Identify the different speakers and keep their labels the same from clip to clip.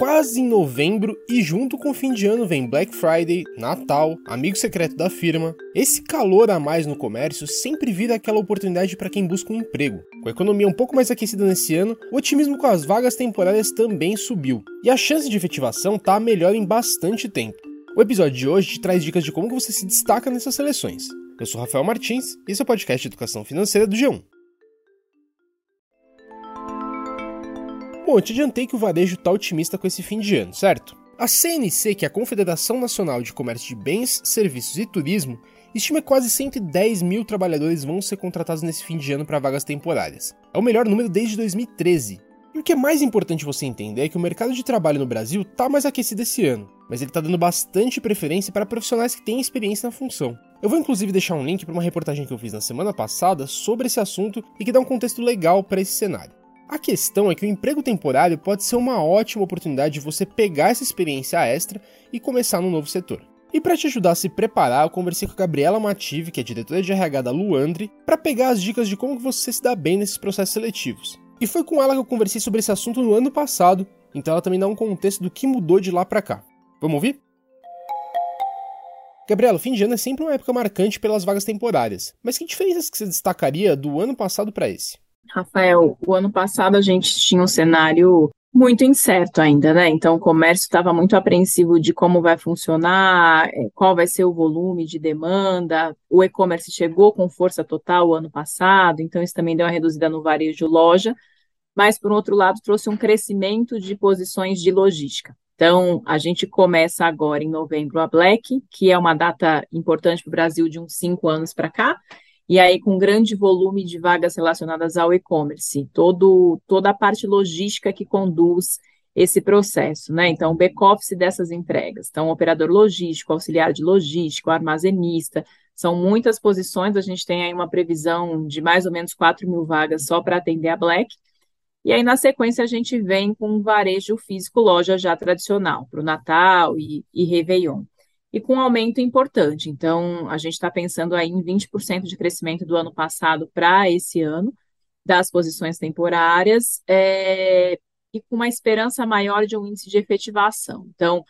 Speaker 1: quase em novembro e junto com o fim de ano vem Black Friday, Natal, amigo secreto da firma. Esse calor a mais no comércio sempre vira aquela oportunidade para quem busca um emprego. Com a economia um pouco mais aquecida nesse ano, o otimismo com as vagas temporárias também subiu, e a chance de efetivação tá melhor em bastante tempo. O episódio de hoje te traz dicas de como você se destaca nessas seleções. Eu sou Rafael Martins e esse é o podcast de educação financeira do G1. Bom, eu te adiantei que o varejo está otimista com esse fim de ano, certo? A CNC, que é a Confederação Nacional de Comércio de Bens, Serviços e Turismo, estima que quase 110 mil trabalhadores vão ser contratados nesse fim de ano para vagas temporárias. É o melhor número desde 2013. E o que é mais importante você entender é que o mercado de trabalho no Brasil está mais aquecido esse ano, mas ele está dando bastante preferência para profissionais que têm experiência na função. Eu vou inclusive deixar um link para uma reportagem que eu fiz na semana passada sobre esse assunto e que dá um contexto legal para esse cenário. A questão é que o emprego temporário pode ser uma ótima oportunidade de você pegar essa experiência extra e começar no novo setor. E para te ajudar a se preparar, eu conversei com a Gabriela Mative, que é diretora de RH da Luandre, para pegar as dicas de como você se dá bem nesses processos seletivos. E foi com ela que eu conversei sobre esse assunto no ano passado, então ela também dá um contexto do que mudou de lá para cá. Vamos ouvir? Gabriela, o fim de ano é sempre uma época marcante pelas vagas temporárias, mas que diferenças que você destacaria do ano passado para esse?
Speaker 2: Rafael, o ano passado a gente tinha um cenário muito incerto ainda, né? Então, o comércio estava muito apreensivo de como vai funcionar, eh, qual vai ser o volume de demanda. O e-commerce chegou com força total o ano passado, então isso também deu uma reduzida no varejo loja, mas, por outro lado, trouxe um crescimento de posições de logística. Então, a gente começa agora em novembro a Black, que é uma data importante para o Brasil de uns cinco anos para cá, e aí com grande volume de vagas relacionadas ao e-commerce, toda a parte logística que conduz esse processo, né? Então, o back-office dessas entregas. Então, operador logístico, auxiliar de logístico, armazenista, são muitas posições, a gente tem aí uma previsão de mais ou menos 4 mil vagas só para atender a Black, e aí, na sequência, a gente vem com um varejo físico loja já tradicional, para o Natal e, e Réveillon e com um aumento importante. Então, a gente está pensando aí em 20% de crescimento do ano passado para esse ano, das posições temporárias, é, e com uma esperança maior de um índice de efetivação. Então,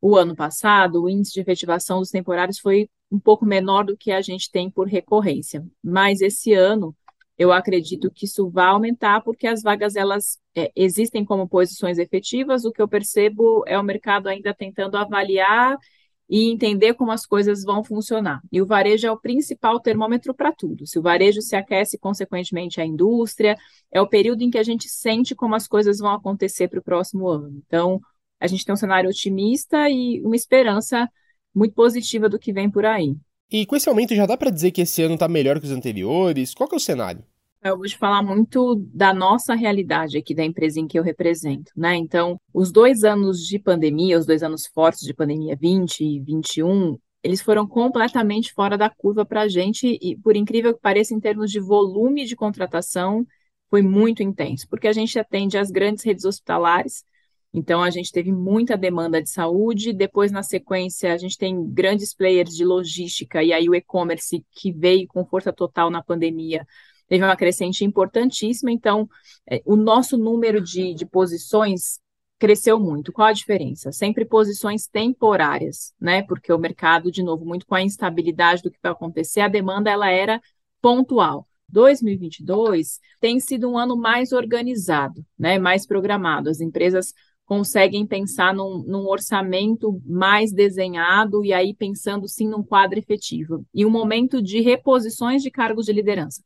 Speaker 2: o ano passado, o índice de efetivação dos temporários foi um pouco menor do que a gente tem por recorrência, mas esse ano eu acredito que isso vai aumentar porque as vagas elas é, existem como posições efetivas. O que eu percebo é o mercado ainda tentando avaliar e entender como as coisas vão funcionar. E o varejo é o principal termômetro para tudo. Se o varejo se aquece, consequentemente, a indústria, é o período em que a gente sente como as coisas vão acontecer para o próximo ano. Então, a gente tem um cenário otimista e uma esperança muito positiva do que vem por aí.
Speaker 1: E com esse aumento já dá para dizer que esse ano está melhor que os anteriores? Qual é o cenário?
Speaker 2: Eu vou te falar muito da nossa realidade aqui da empresa em que eu represento, né? Então, os dois anos de pandemia, os dois anos fortes de pandemia, 20 e 21, eles foram completamente fora da curva para a gente e, por incrível que pareça, em termos de volume de contratação, foi muito intenso, porque a gente atende as grandes redes hospitalares, então a gente teve muita demanda de saúde, depois na sequência a gente tem grandes players de logística e aí o e-commerce que veio com força total na pandemia teve uma crescente importantíssima, então é, o nosso número de, de posições cresceu muito. Qual a diferença? Sempre posições temporárias, né? Porque o mercado, de novo, muito com a instabilidade do que vai acontecer, a demanda ela era pontual. 2022 tem sido um ano mais organizado, né? Mais programado. As empresas conseguem pensar num, num, orçamento mais desenhado e aí pensando sim num quadro efetivo e um momento de reposições de cargos de liderança.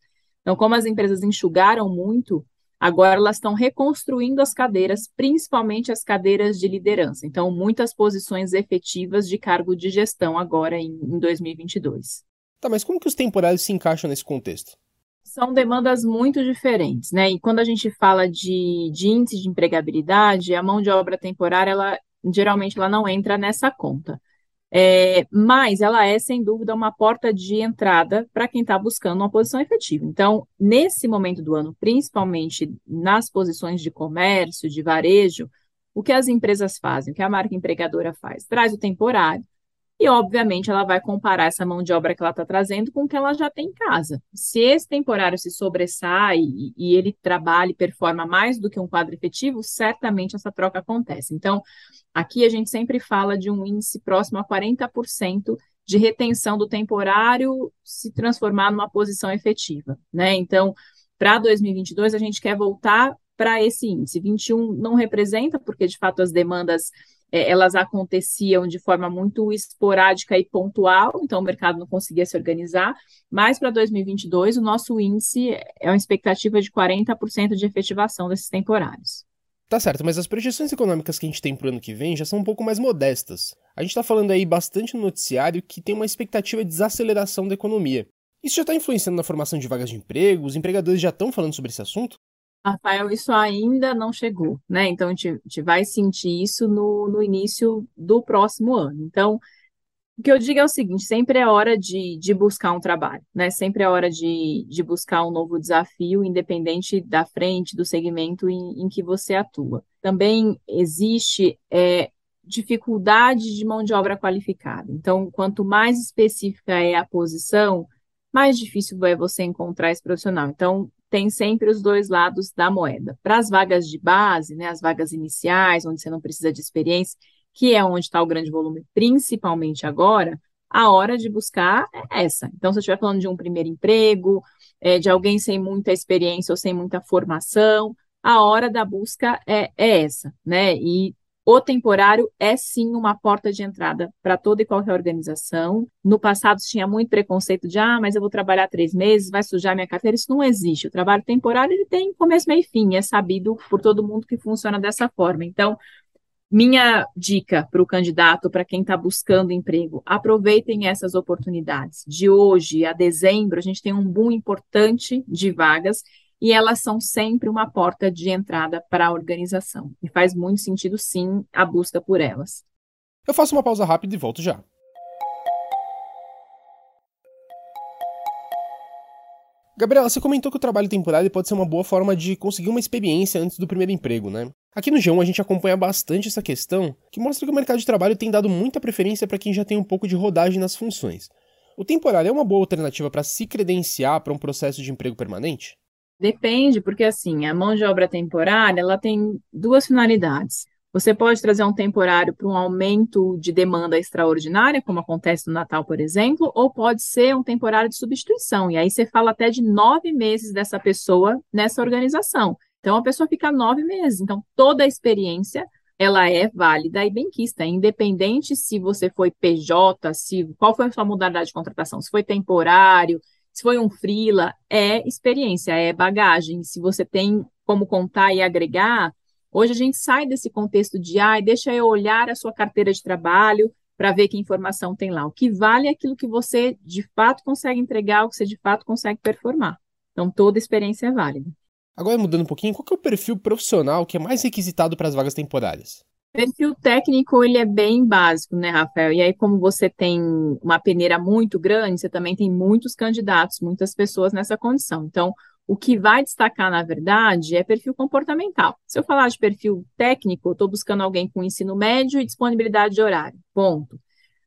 Speaker 2: Então, como as empresas enxugaram muito, agora elas estão reconstruindo as cadeiras, principalmente as cadeiras de liderança. Então, muitas posições efetivas de cargo de gestão agora em, em 2022.
Speaker 1: Tá, mas como que os temporários se encaixam nesse contexto?
Speaker 2: São demandas muito diferentes, né? E quando a gente fala de, de índice de empregabilidade, a mão de obra temporária, ela geralmente ela não entra nessa conta. É, mas ela é, sem dúvida, uma porta de entrada para quem está buscando uma posição efetiva. Então, nesse momento do ano, principalmente nas posições de comércio, de varejo, o que as empresas fazem, o que a marca empregadora faz? Traz o temporário, e, obviamente, ela vai comparar essa mão de obra que ela está trazendo com o que ela já tem em casa. Se esse temporário se sobressai e, e ele trabalha e performa mais do que um quadro efetivo, certamente essa troca acontece. Então, aqui a gente sempre fala de um índice próximo a 40% de retenção do temporário se transformar numa posição efetiva, né? Então, para 2022, a gente quer voltar para esse índice. 21 não representa, porque de fato as demandas é, elas aconteciam de forma muito esporádica e pontual, então o mercado não conseguia se organizar, mas para 2022 o nosso índice é uma expectativa de 40% de efetivação desses temporários.
Speaker 1: Tá certo, mas as projeções econômicas que a gente tem para o ano que vem já são um pouco mais modestas. A gente está falando aí bastante no noticiário que tem uma expectativa de desaceleração da economia. Isso já está influenciando na formação de vagas de emprego? Os empregadores já estão falando sobre esse assunto?
Speaker 2: Rafael, isso ainda não chegou, né? Então, a gente, vai sentir isso no, no início do próximo ano. Então, o que eu digo é o seguinte: sempre é hora de, de buscar um trabalho, né? Sempre é hora de, de buscar um novo desafio, independente da frente, do segmento em, em que você atua. Também existe é, dificuldade de mão de obra qualificada. Então, quanto mais específica é a posição, mais difícil é você encontrar esse profissional. Então, tem sempre os dois lados da moeda. Para as vagas de base, né, as vagas iniciais, onde você não precisa de experiência, que é onde está o grande volume, principalmente agora, a hora de buscar é essa. Então, se eu estiver falando de um primeiro emprego, é, de alguém sem muita experiência ou sem muita formação, a hora da busca é, é essa, né? E o temporário é sim uma porta de entrada para toda e qualquer organização. No passado tinha muito preconceito de ah, mas eu vou trabalhar três meses, vai sujar minha carteira. Isso não existe. O trabalho temporário ele tem começo, meio e fim. É sabido por todo mundo que funciona dessa forma. Então, minha dica para o candidato, para quem está buscando emprego, aproveitem essas oportunidades. De hoje a dezembro, a gente tem um boom importante de vagas e elas são sempre uma porta de entrada para a organização. E faz muito sentido, sim, a busca por elas.
Speaker 1: Eu faço uma pausa rápida e volto já. Gabriela, você comentou que o trabalho temporário pode ser uma boa forma de conseguir uma experiência antes do primeiro emprego, né? Aqui no G1 a gente acompanha bastante essa questão, que mostra que o mercado de trabalho tem dado muita preferência para quem já tem um pouco de rodagem nas funções. O temporário é uma boa alternativa para se credenciar para um processo de emprego permanente?
Speaker 2: Depende, porque assim, a mão de obra temporária, ela tem duas finalidades. Você pode trazer um temporário para um aumento de demanda extraordinária, como acontece no Natal, por exemplo, ou pode ser um temporário de substituição. E aí você fala até de nove meses dessa pessoa nessa organização. Então, a pessoa fica nove meses. Então, toda a experiência ela é válida e benquista, independente se você foi PJ, se qual foi a sua modalidade de contratação, se foi temporário, se foi um freela, é experiência, é bagagem. Se você tem como contar e agregar, hoje a gente sai desse contexto de, ai, ah, deixa eu olhar a sua carteira de trabalho para ver que informação tem lá. O que vale é aquilo que você de fato consegue entregar, o que você de fato consegue performar. Então, toda experiência é válida.
Speaker 1: Agora, mudando um pouquinho, qual é o perfil profissional que é mais requisitado para as vagas temporárias?
Speaker 2: Perfil técnico, ele é bem básico, né, Rafael? E aí, como você tem uma peneira muito grande, você também tem muitos candidatos, muitas pessoas nessa condição. Então, o que vai destacar, na verdade, é perfil comportamental. Se eu falar de perfil técnico, eu estou buscando alguém com ensino médio e disponibilidade de horário. Ponto.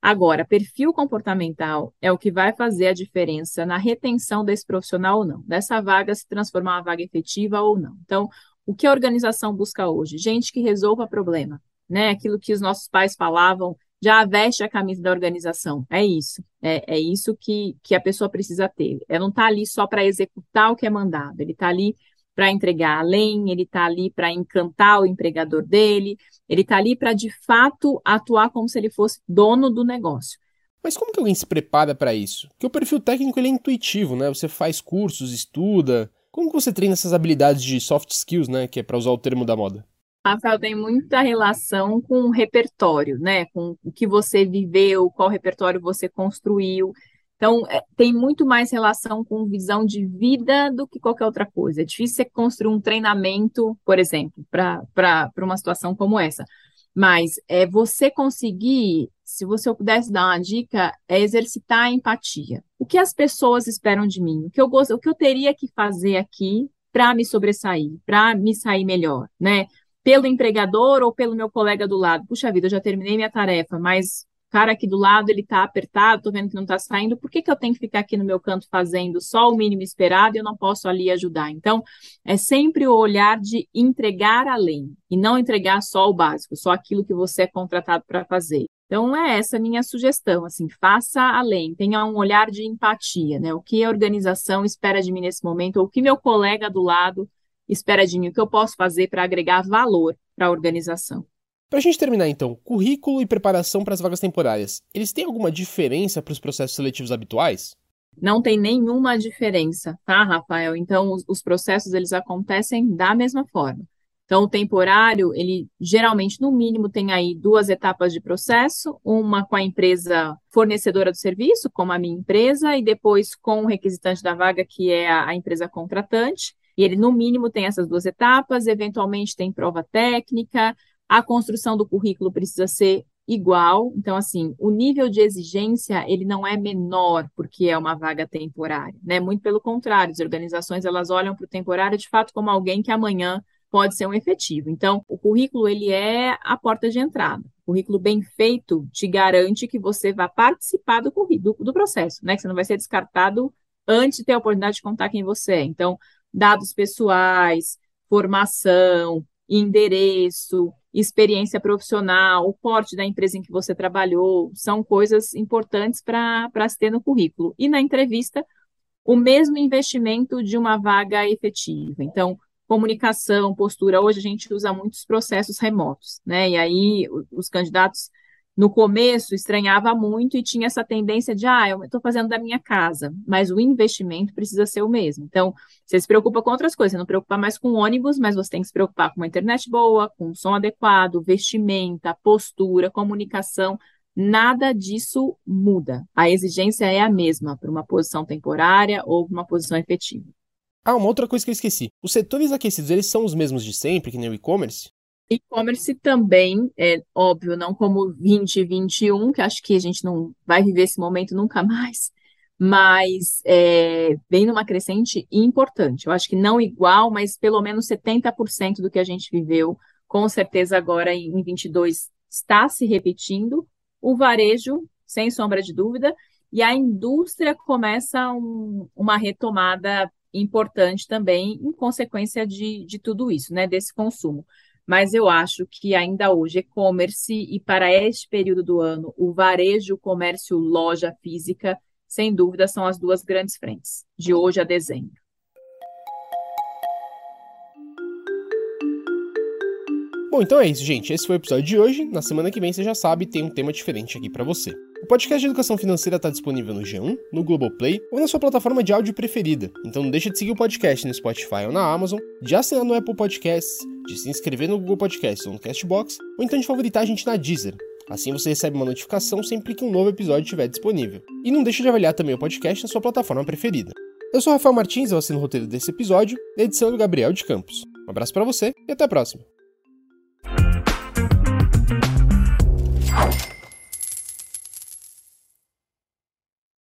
Speaker 2: Agora, perfil comportamental é o que vai fazer a diferença na retenção desse profissional ou não, dessa vaga se transformar uma vaga efetiva ou não. Então, o que a organização busca hoje? Gente que resolva problema, né? Aquilo que os nossos pais falavam, já veste a camisa da organização. É isso. É, é isso que, que a pessoa precisa ter. Ela não está ali só para executar o que é mandado, ele está ali para entregar além, ele está ali para encantar o empregador dele, ele está ali para de fato atuar como se ele fosse dono do negócio.
Speaker 1: Mas como que alguém se prepara para isso? Porque o perfil técnico ele é intuitivo, né? Você faz cursos, estuda. Como que você treina essas habilidades de soft skills, né? Que é para usar o termo da moda?
Speaker 2: Rafael, tem muita relação com o repertório, né? Com o que você viveu, qual repertório você construiu. Então, é, tem muito mais relação com visão de vida do que qualquer outra coisa. É difícil você construir um treinamento, por exemplo, para uma situação como essa. Mas é você conseguir, se você pudesse dar uma dica, é exercitar a empatia. O que as pessoas esperam de mim? O que eu, o que eu teria que fazer aqui para me sobressair, para me sair melhor, né? Pelo empregador ou pelo meu colega do lado. Puxa vida, eu já terminei minha tarefa, mas cara aqui do lado, ele tá apertado, tô vendo que não tá saindo, por que, que eu tenho que ficar aqui no meu canto fazendo só o mínimo esperado e eu não posso ali ajudar? Então, é sempre o olhar de entregar além, e não entregar só o básico, só aquilo que você é contratado para fazer. Então, é essa minha sugestão, assim, faça além, tenha um olhar de empatia, né? O que a organização espera de mim nesse momento, ou o que meu colega do lado espera de mim, o que eu posso fazer para agregar valor para a organização.
Speaker 1: Para a gente terminar então, currículo e preparação para as vagas temporárias, eles têm alguma diferença para os processos seletivos habituais?
Speaker 2: Não tem nenhuma diferença, tá, Rafael? Então, os, os processos eles acontecem da mesma forma. Então, o temporário, ele geralmente, no mínimo, tem aí duas etapas de processo, uma com a empresa fornecedora do serviço, como a minha empresa, e depois com o requisitante da vaga, que é a, a empresa contratante. E ele, no mínimo, tem essas duas etapas, eventualmente tem prova técnica, a construção do currículo precisa ser igual. Então, assim, o nível de exigência, ele não é menor porque é uma vaga temporária, né? Muito pelo contrário, as organizações, elas olham para o temporário, de fato, como alguém que amanhã pode ser um efetivo. Então, o currículo, ele é a porta de entrada. O currículo bem feito te garante que você vai participar do, do, do processo, né? Que você não vai ser descartado antes de ter a oportunidade de contar quem você é. Então, dados pessoais, formação, endereço, experiência profissional, o porte da empresa em que você trabalhou, são coisas importantes para se ter no currículo. E na entrevista, o mesmo investimento de uma vaga efetiva. Então, comunicação, postura. Hoje a gente usa muitos processos remotos, né? E aí os candidatos no começo estranhava muito e tinha essa tendência de, ah, eu estou fazendo da minha casa, mas o investimento precisa ser o mesmo. Então, você se preocupa com outras coisas, você não preocupa mais com ônibus, mas você tem que se preocupar com uma internet boa, com um som adequado, vestimenta, postura, comunicação. Nada disso muda. A exigência é a mesma para uma posição temporária ou uma posição efetiva.
Speaker 1: Ah, uma outra coisa que eu esqueci. Os setores aquecidos, eles são os mesmos de sempre, que nem o e-commerce?
Speaker 2: E-commerce também, é óbvio, não como 2021, que acho que a gente não vai viver esse momento nunca mais, mas é, vem numa crescente importante. Eu acho que não igual, mas pelo menos 70% do que a gente viveu, com certeza agora em 22 está se repetindo. O varejo, sem sombra de dúvida, e a indústria começa um, uma retomada importante também em consequência de, de tudo isso, né, desse consumo mas eu acho que ainda hoje e-commerce e para este período do ano, o varejo, o comércio, loja física, sem dúvida, são as duas grandes frentes, de hoje a dezembro.
Speaker 1: Bom, então é isso, gente. Esse foi o episódio de hoje. Na semana que vem, você já sabe, tem um tema diferente aqui para você. O podcast de educação financeira está disponível no G1, no Globoplay ou na sua plataforma de áudio preferida. Então não deixa de seguir o podcast no Spotify ou na Amazon, de assinar no Apple Podcasts, de se inscrever no Google Podcasts ou no Castbox, ou então de favoritar a gente na Deezer. Assim você recebe uma notificação sempre que um novo episódio estiver disponível. E não deixe de avaliar também o podcast na sua plataforma preferida. Eu sou Rafael Martins, eu assino o roteiro desse episódio, edição do Gabriel de Campos. Um abraço para você e até a próxima.